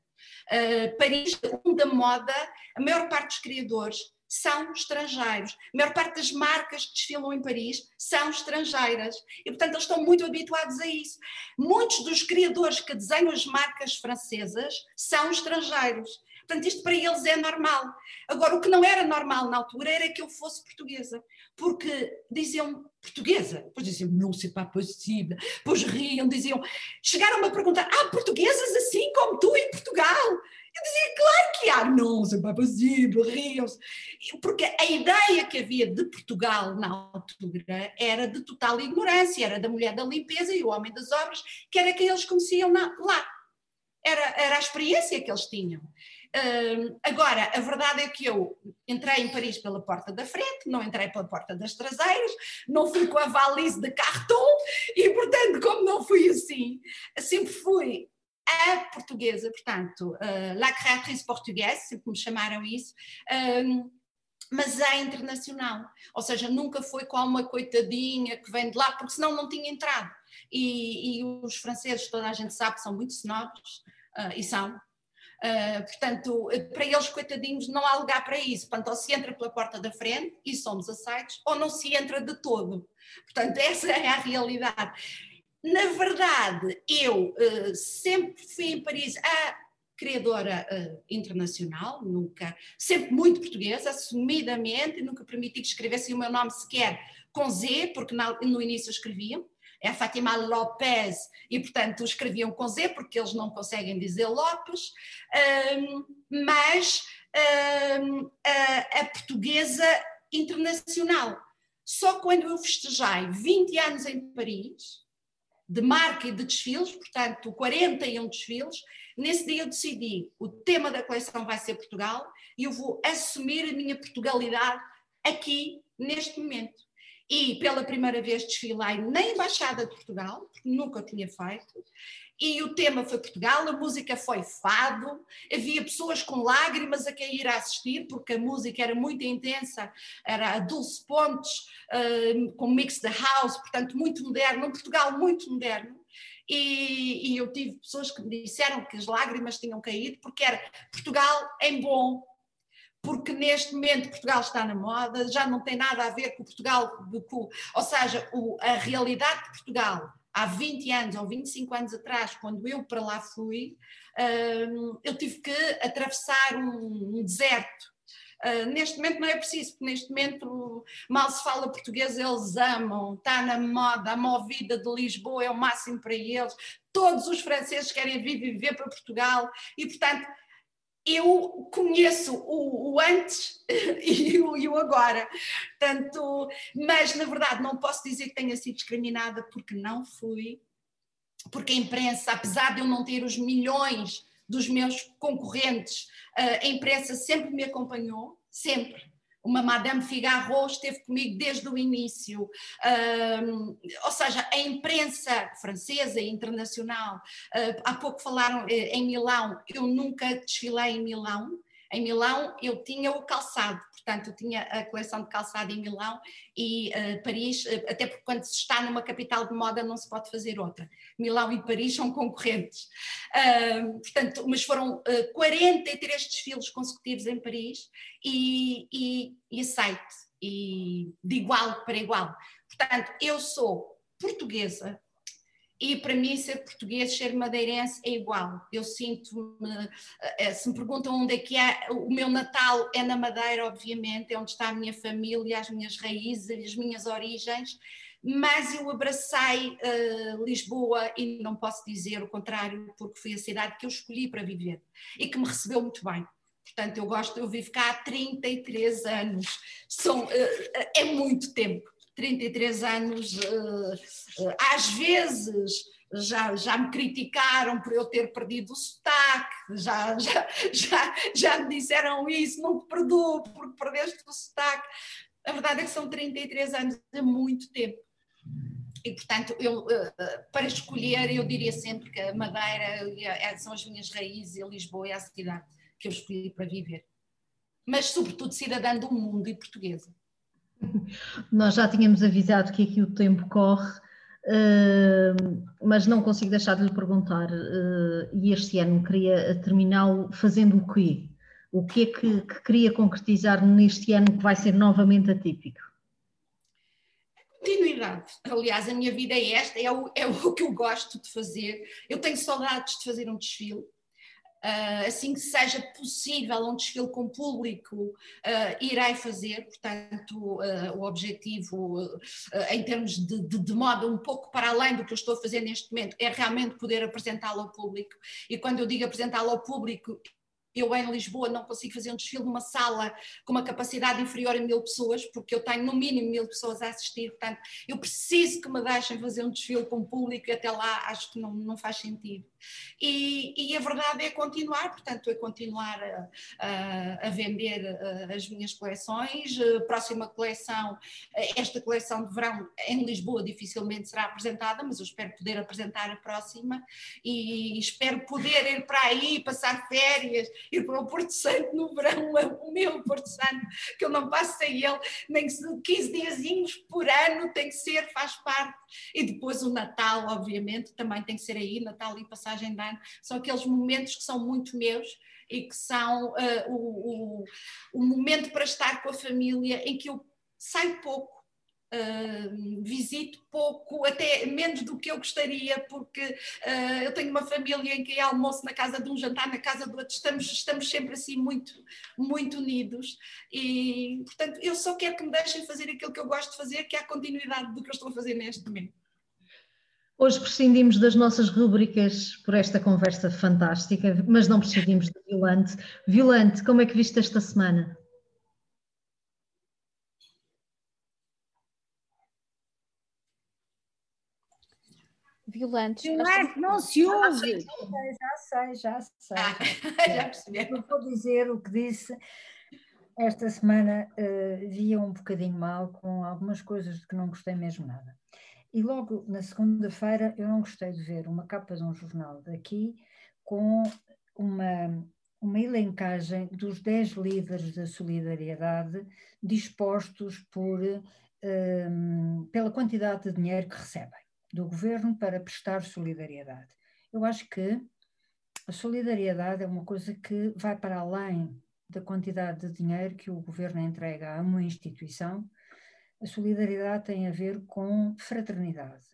Speaker 2: Uh, Paris, um da moda, a maior parte dos criadores são estrangeiros. A maior parte das marcas que desfilam em Paris são estrangeiras e, portanto, eles estão muito habituados a isso. Muitos dos criadores que desenham as marcas francesas são estrangeiros. Portanto, isto para eles é normal. Agora, o que não era normal na altura era que eu fosse portuguesa, porque diziam portuguesa, depois diziam não c'est pas possível, depois riam, diziam, chegaram-me a perguntar, há portuguesas assim como tu em Portugal? Eu dizia, claro que há, não, isso é possível, riam-se. Porque a ideia que havia de Portugal na altura era de total ignorância, era da mulher da limpeza e o homem das obras, que era quem eles conheciam lá. Era, era a experiência que eles tinham. Uh, agora, a verdade é que eu entrei em Paris pela porta da frente, não entrei pela porta das traseiras, não fui com a valise de cartão e, portanto, como não fui assim, sempre fui a portuguesa, portanto, uh, la créatrice portuguesa, sempre me chamaram isso, um, mas a internacional, ou seja, nunca foi com uma coitadinha que vem de lá, porque senão não tinha entrado. E, e os franceses, toda a gente sabe, são muito snobs, uh, e são, Uh, portanto, para eles, coitadinhos, não há lugar para isso. Portanto, ou se entra pela porta da frente e somos aceitos, ou não se entra de todo. Portanto, (laughs) essa é a realidade. Na verdade, eu uh, sempre fui em Paris a criadora uh, internacional, nunca, sempre muito portuguesa, assumidamente, nunca permiti que escrevessem o meu nome sequer com Z, porque na, no início escreviam, é a Fátima Lopes, e portanto escreviam com Z, porque eles não conseguem dizer Lopes, um, mas um, a, a portuguesa internacional. Só quando eu festejei 20 anos em Paris, de marca e de desfiles, portanto 41 desfiles. Nesse dia eu decidi, o tema da coleção vai ser Portugal e eu vou assumir a minha Portugalidade aqui, neste momento. E pela primeira vez desfilei na Embaixada de Portugal, porque nunca tinha feito, e o tema foi Portugal, a música foi fado, havia pessoas com lágrimas a quem ir a assistir, porque a música era muito intensa, era a Dulce Pontes, uh, com mix de house, portanto muito moderno, um Portugal muito moderno, e, e, eu tive pessoas que me disseram que as lágrimas tinham caído, porque era Portugal em bom, porque neste momento Portugal está na moda, já não tem nada a ver com Portugal, com, ou seja, o, a realidade de Portugal há 20 anos ou 25 anos atrás, quando eu para lá fui, hum, eu tive que atravessar um, deserto. Uh, neste momento não é preciso, porque neste momento mal se fala português, eles amam, está na moda, a movida de Lisboa é o máximo para eles, todos os franceses querem vir viver para Portugal e, portanto, eu conheço o, o antes (laughs) e o, e o, agora. Tanto, mas, na verdade, não posso dizer que tenha sido discriminada porque não fui, porque a imprensa, apesar de eu não ter os milhões dos meus concorrentes, a imprensa sempre me acompanhou, sempre uma Madame Figaro esteve comigo desde o início, ou seja, a imprensa francesa e internacional, uh, há pouco falaram uh, em Milão, eu nunca desfilei em Milão, em Milão eu tinha o calçado, portanto tinha a coleção de calçado em Milão e uh, Paris, uh, até porque quando se está numa capital de moda não se pode fazer outra. Milão e Paris são concorrentes. Uh, portanto, mas foram 43 desfiles consecutivos em Paris e, e, e aceite, e de igual para igual. Portanto, eu sou portuguesa, e para mim, ser português, ser madeirense é igual. Eu sinto-me. Eh, se me perguntam onde é que é, o meu Natal é na Madeira, obviamente, é onde está a minha família, as minhas raízes, as minhas origens, mas eu abracei uh, Lisboa e não posso dizer o contrário, porque foi a cidade que eu escolhi para viver e que me recebeu muito bem. Portanto, eu gosto, eu vivo cá há 33 anos, São, uh, é muito tempo. 33 anos, eh, eh, às vezes já, já me criticaram por eu ter perdido o sotaque, já, já, já, já me disseram isso, não te perdoo porque perdeste o sotaque. A verdade é que são 33 anos, é muito tempo. E, portanto, eu, eh, para escolher, eu diria sempre que a Madeira são as minhas raízes e Lisboa é a cidade que eu escolhi para viver. Mas, sobretudo, cidadã do mundo e portuguesa.
Speaker 1: Nós já tínhamos avisado que aqui o tempo corre, uh, mas não consigo deixar de lhe perguntar, uh, e este ano queria terminá-lo fazendo o quê? O que é que, que, queria concretizar neste ano que vai ser novamente atípico?
Speaker 2: Continuidade. Aliás, a minha vida é esta, é o, é o que eu gosto de fazer. Eu tenho saudades de fazer um desfile Uh, assim que seja possível um desfile com público, uh, irei fazer, portanto, uh, o objetivo em termos de, de, de, moda um pouco para além do que eu estou a fazer neste momento, é realmente poder apresentá-lo ao público. E quando eu digo apresentá-lo ao público, eu em Lisboa não consigo fazer um desfile numa sala com uma capacidade inferior a mil pessoas, porque eu tenho no mínimo mil pessoas a assistir, portanto, eu preciso que me deixem fazer um desfile com público e até lá acho que não, não faz sentido. E, e a verdade é continuar, portanto, é continuar a, a, a vender as minhas coleções. Próxima coleção, esta coleção de verão em Lisboa dificilmente será apresentada, mas eu espero poder apresentar a próxima e espero poder ir para aí, passar férias ir para o Porto Santo no verão, o meu Porto Santo, que eu não passo sem ele, nem que 15 diazinhos por ano tem que ser, faz parte. E depois o Natal, obviamente, também tem que ser aí, Natal e passagem de ano, são aqueles momentos que são muito meus e que são uh, o, o, o momento para estar com a família em que eu saio pouco Uh, visito pouco, até menos do que eu gostaria, porque uh, eu tenho uma família em que é almoço na casa de um, jantar na casa do outro, estamos, estamos sempre assim muito, muito unidos e, portanto, eu só quero que me deixem fazer aquilo que eu gosto de fazer, que é a continuidade do que eu estou a fazer neste momento.
Speaker 1: Hoje prescindimos das nossas rubricas por esta conversa fantástica, mas não prescindimos de Violante. Violante, como é que viste esta semana?
Speaker 3: Violentos.
Speaker 4: Violante, não se ouve.
Speaker 5: Já sei, já sei. Já (laughs) percebi. Eu vou dizer o que disse. Esta semana uh, via um bocadinho mal com algumas coisas de que não gostei mesmo nada. E logo na segunda-feira eu não gostei de ver uma capa de um jornal daqui com uma, uma elencagem dos 10 líderes da solidariedade dispostos por, um, ehm, pela quantidade de dinheiro que recebem do governo para prestar solidariedade. Eu acho que a solidariedade é uma coisa que vai para além da quantidade de dinheiro que o governo entrega a uma instituição. A solidariedade tem a ver com fraternidade,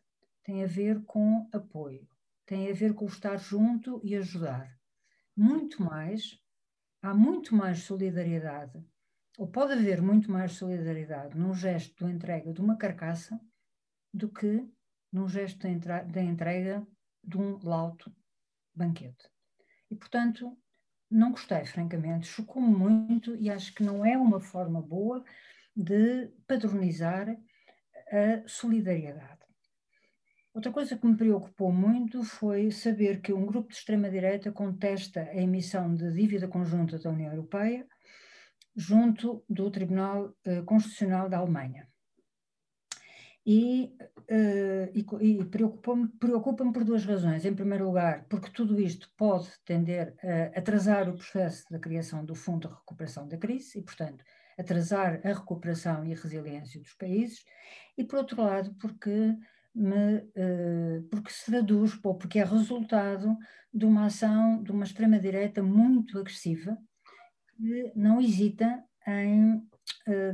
Speaker 5: tem a ver com apoio, tem a ver com estar junto e ajudar. Muito mais, há muito mais solidariedade, ou pode haver muito mais solidariedade num gesto de entrega de uma carcaça do que num gesto de entrega de um lauto banquete. E, portanto, não gostei, francamente, chocou-me muito e acho que não é uma forma boa de padronizar a solidariedade. Outra coisa que me preocupou muito foi saber que um grupo de extrema-direita contesta a emissão de dívida conjunta da União Europeia junto do Tribunal eh, Constitucional da Alemanha. E, uh, e, e preocupa-me preocupa por duas razões. Em primeiro lugar, porque tudo isto pode tender a atrasar o processo da criação do Fundo de Recuperação da Crise e, portanto, atrasar a recuperação e a resiliência dos países. E, por outro lado, porque, me, uh, porque se traduz, ou porque é resultado de uma ação de uma extrema-direita muito agressiva, que não hesita em uh,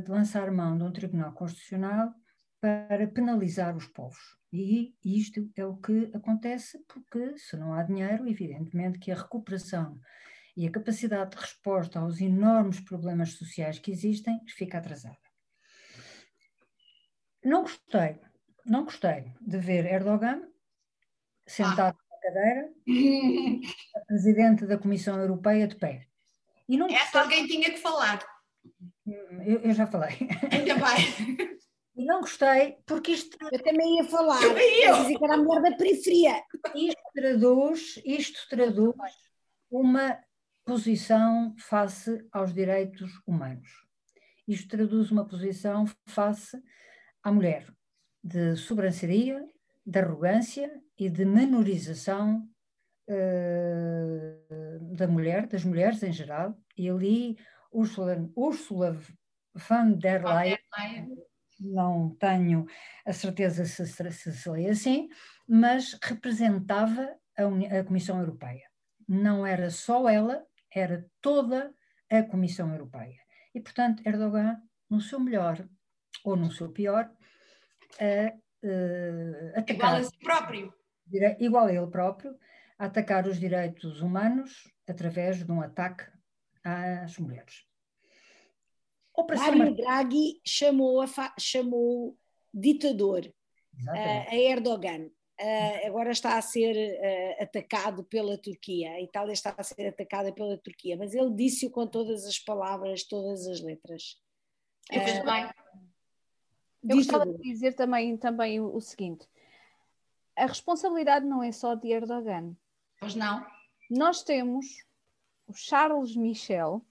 Speaker 5: lançar mão de um Tribunal Constitucional para penalizar os povos. E isto é o que acontece porque, se não há dinheiro, evidentemente que a recuperação e a capacidade de resposta aos enormes problemas sociais que existem fica atrasada. Não gostei, não gostei de ver Erdogan sentado ah. na cadeira, (laughs) a presidente da Comissão Europeia de pé.
Speaker 2: E não Essa alguém tinha que falar.
Speaker 5: Eu, eu já falei.
Speaker 2: Ainda bem. (laughs)
Speaker 5: E não gostei, porque isto.
Speaker 4: Eu também ia falar. Eu ia dizer que era a mulher da periferia.
Speaker 5: Isto traduz, isto traduz uma posição face aos direitos humanos. Isto traduz uma posição face à mulher, de sobranceria, de arrogância e de menorização uh, da mulher, das mulheres em geral. E ali Ursula, Ursula von der Leyen não tenho a certeza se, se, se lê assim, mas representava a, a Comissão Europeia. Não era só ela, era toda a Comissão Europeia. E, portanto, Erdogan, no seu melhor ou no seu pior, a,
Speaker 2: uh, atacar. Igual a si próprio.
Speaker 5: Igual a ele próprio, a atacar os direitos humanos através de um ataque às mulheres.
Speaker 4: Mário Draghi chamou, a chamou ditador uh, a Erdogan. Uh, agora está a ser uh, atacado pela Turquia. A Itália está a ser atacada pela Turquia, mas ele disse-o com todas as palavras, todas as letras.
Speaker 2: Eu uh, bem.
Speaker 3: Eu gostava de dizer também, também o, o seguinte: a responsabilidade não é só de Erdogan.
Speaker 2: Pois não.
Speaker 3: Nós temos o Charles Michel,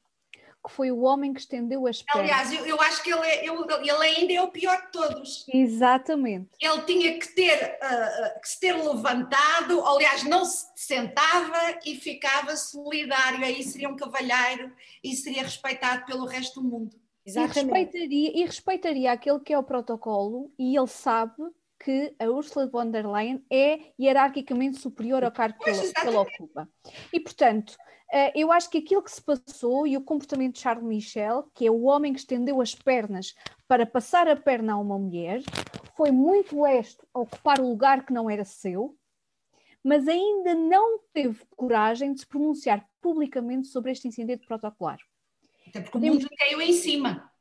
Speaker 3: que foi o homem que estendeu as pernas.
Speaker 2: Aliás, eu, eu acho que ele, é, eu, ele ainda é o pior de todos.
Speaker 3: Exatamente.
Speaker 2: Ele tinha que ter, uh, que se ter levantado, aliás, não se sentava e ficava solidário, aí seria um cavalheiro e seria respeitado pelo resto do mundo.
Speaker 3: Exatamente. E respeitaria, e respeitaria aquele que é o protocolo e ele sabe que a Ursula von der Leyen é hierarquicamente superior ao cargo que ela ocupa. E, portanto, eh, eu acho que aquilo que se passou e o comportamento de Charles Michel, que é o homem que estendeu as pernas para passar a perna a uma mulher, foi muito lesto a ocupar o lugar que não era seu, mas ainda não teve coragem de se pronunciar publicamente sobre este incidente protocolar.
Speaker 2: Até porque o mundo caiu em cima.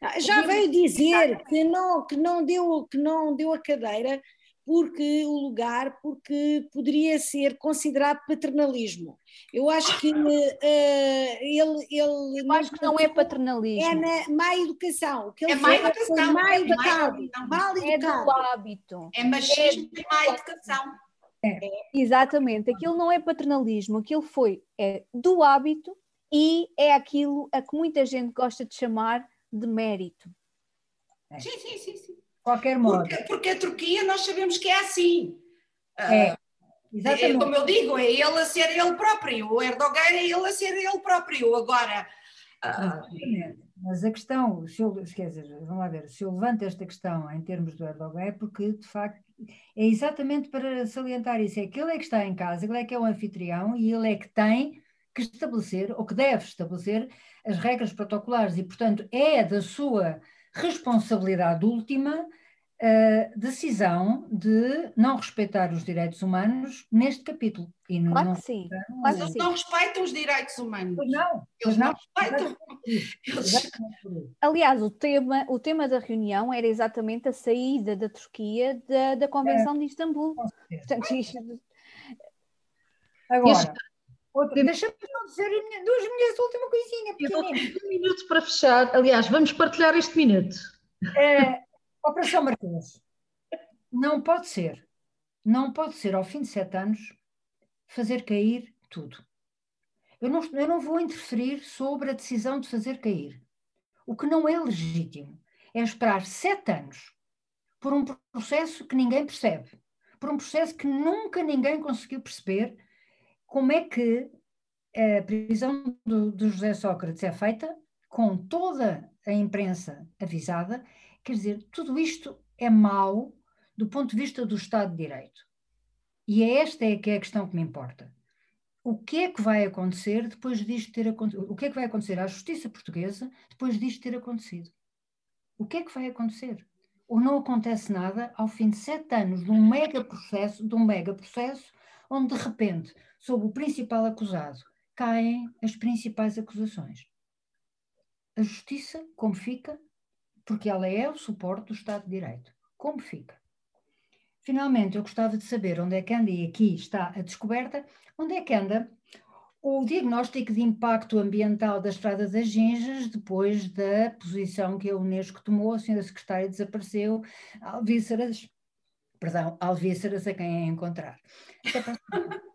Speaker 4: Ah, já veio dizer que não, que, não deu, que não deu a cadeira porque o lugar, porque poderia ser considerado paternalismo. Eu acho que uh, ele, ele.
Speaker 3: Eu acho que não é paternalismo.
Speaker 4: É na má educação. O que ele
Speaker 2: é má educação. Foi
Speaker 4: má educado.
Speaker 3: É mal educado. É do hábito.
Speaker 2: É machismo é e má educação.
Speaker 3: É. Exatamente. Aquilo não é paternalismo, aquilo foi é do hábito e é aquilo a que muita gente gosta de chamar de mérito.
Speaker 2: Sim, sim, sim. sim
Speaker 5: qualquer modo.
Speaker 2: Porque, porque, a Turquia nós sabemos que é assim.
Speaker 5: É,
Speaker 2: ah, exatamente. É, como eu digo, é ele a ser ele próprio, o Erdogan é ele a ser ele próprio. Agora.
Speaker 5: Uh... Mas a questão, se eu, quer dizer, vamos lá ver, se eu levanto esta questão em termos do Erdogan é porque, de facto, é exatamente para salientar isso, é que ele é que está em casa, ele é que é o anfitrião e ele é que tem que estabelecer, ou que deve estabelecer, as regras protocolares e, portanto, é da sua responsabilidade última a decisão de não respeitar os direitos humanos neste capítulo.
Speaker 3: E não, claro que sim.
Speaker 2: Mas eles não respeitam os direitos humanos.
Speaker 5: Pois não.
Speaker 2: Eles
Speaker 5: não,
Speaker 2: respeitam.
Speaker 3: Aliás, o tema, o tema da reunião era exatamente a saída da Turquia da, da Convenção é. de Istambul. Portanto,
Speaker 5: isto... Agora, Deixa-me só dizer duas minhas última coisinha
Speaker 1: pequenina. Um minuto para fechar. Aliás, vamos partilhar este minuto.
Speaker 5: É, Operação Marquês. Não pode ser. Não pode ser, ao fim de sete anos, fazer cair tudo. Eu não, eu não vou interferir sobre a decisão de fazer cair. O que não é legítimo é esperar sete anos por um processo que ninguém percebe, por um processo que nunca ninguém conseguiu perceber como é que a prisão do, do José Sócrates é feita com toda a imprensa avisada. Quer dizer, tudo isto é mau do ponto de vista do Estado de Direito. E é esta é que é a questão que me importa. O que é que vai acontecer depois disto ter acontecido? O que é que vai acontecer à justiça portuguesa depois disto ter acontecido? O que é que vai acontecer? Ou não acontece nada ao fim de sete anos de um mega processo, de um mega processo, onde de repente, sob o principal acusado, caem as principais acusações. A justiça, como fica? Porque ela é o suporte do Estado de Direito. Como fica? Finalmente, eu gostava de saber onde é que anda, e aqui está a descoberta, onde é que anda o diagnóstico de impacto ambiental da Estrada das Ginjas depois da posição que a Unesco tomou, a senhora secretária desapareceu, alvíceras, perdão, alvíceras a quem é encontrar. Até para a. (laughs)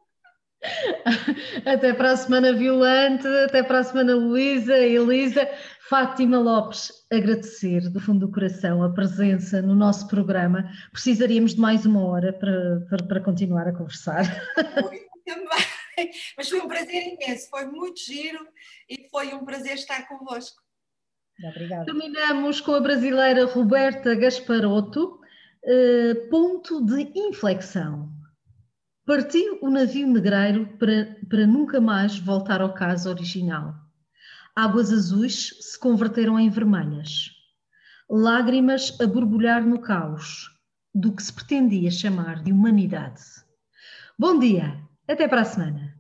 Speaker 5: (laughs)
Speaker 1: Até para a semana Violante, até para a semana Luísa, Elisa. Fátima Lopes, agradecer do fundo do coração a presença no nosso programa. Precisaríamos de mais uma hora para, para, para continuar a conversar.
Speaker 2: Foi também, mas foi um prazer imenso, foi muito giro e foi um prazer estar convosco.
Speaker 5: Obrigada.
Speaker 1: Terminamos com a brasileira Roberta Gasparotto, eh, ponto de inflexão. Partiu o navio negreiro para, para nunca mais voltar ao caso original Águas azuis se converteram em vermelhas. Lágrimas a borbulhar no caos do que se pretendia chamar de humanidade. Bom dia, até para a semana.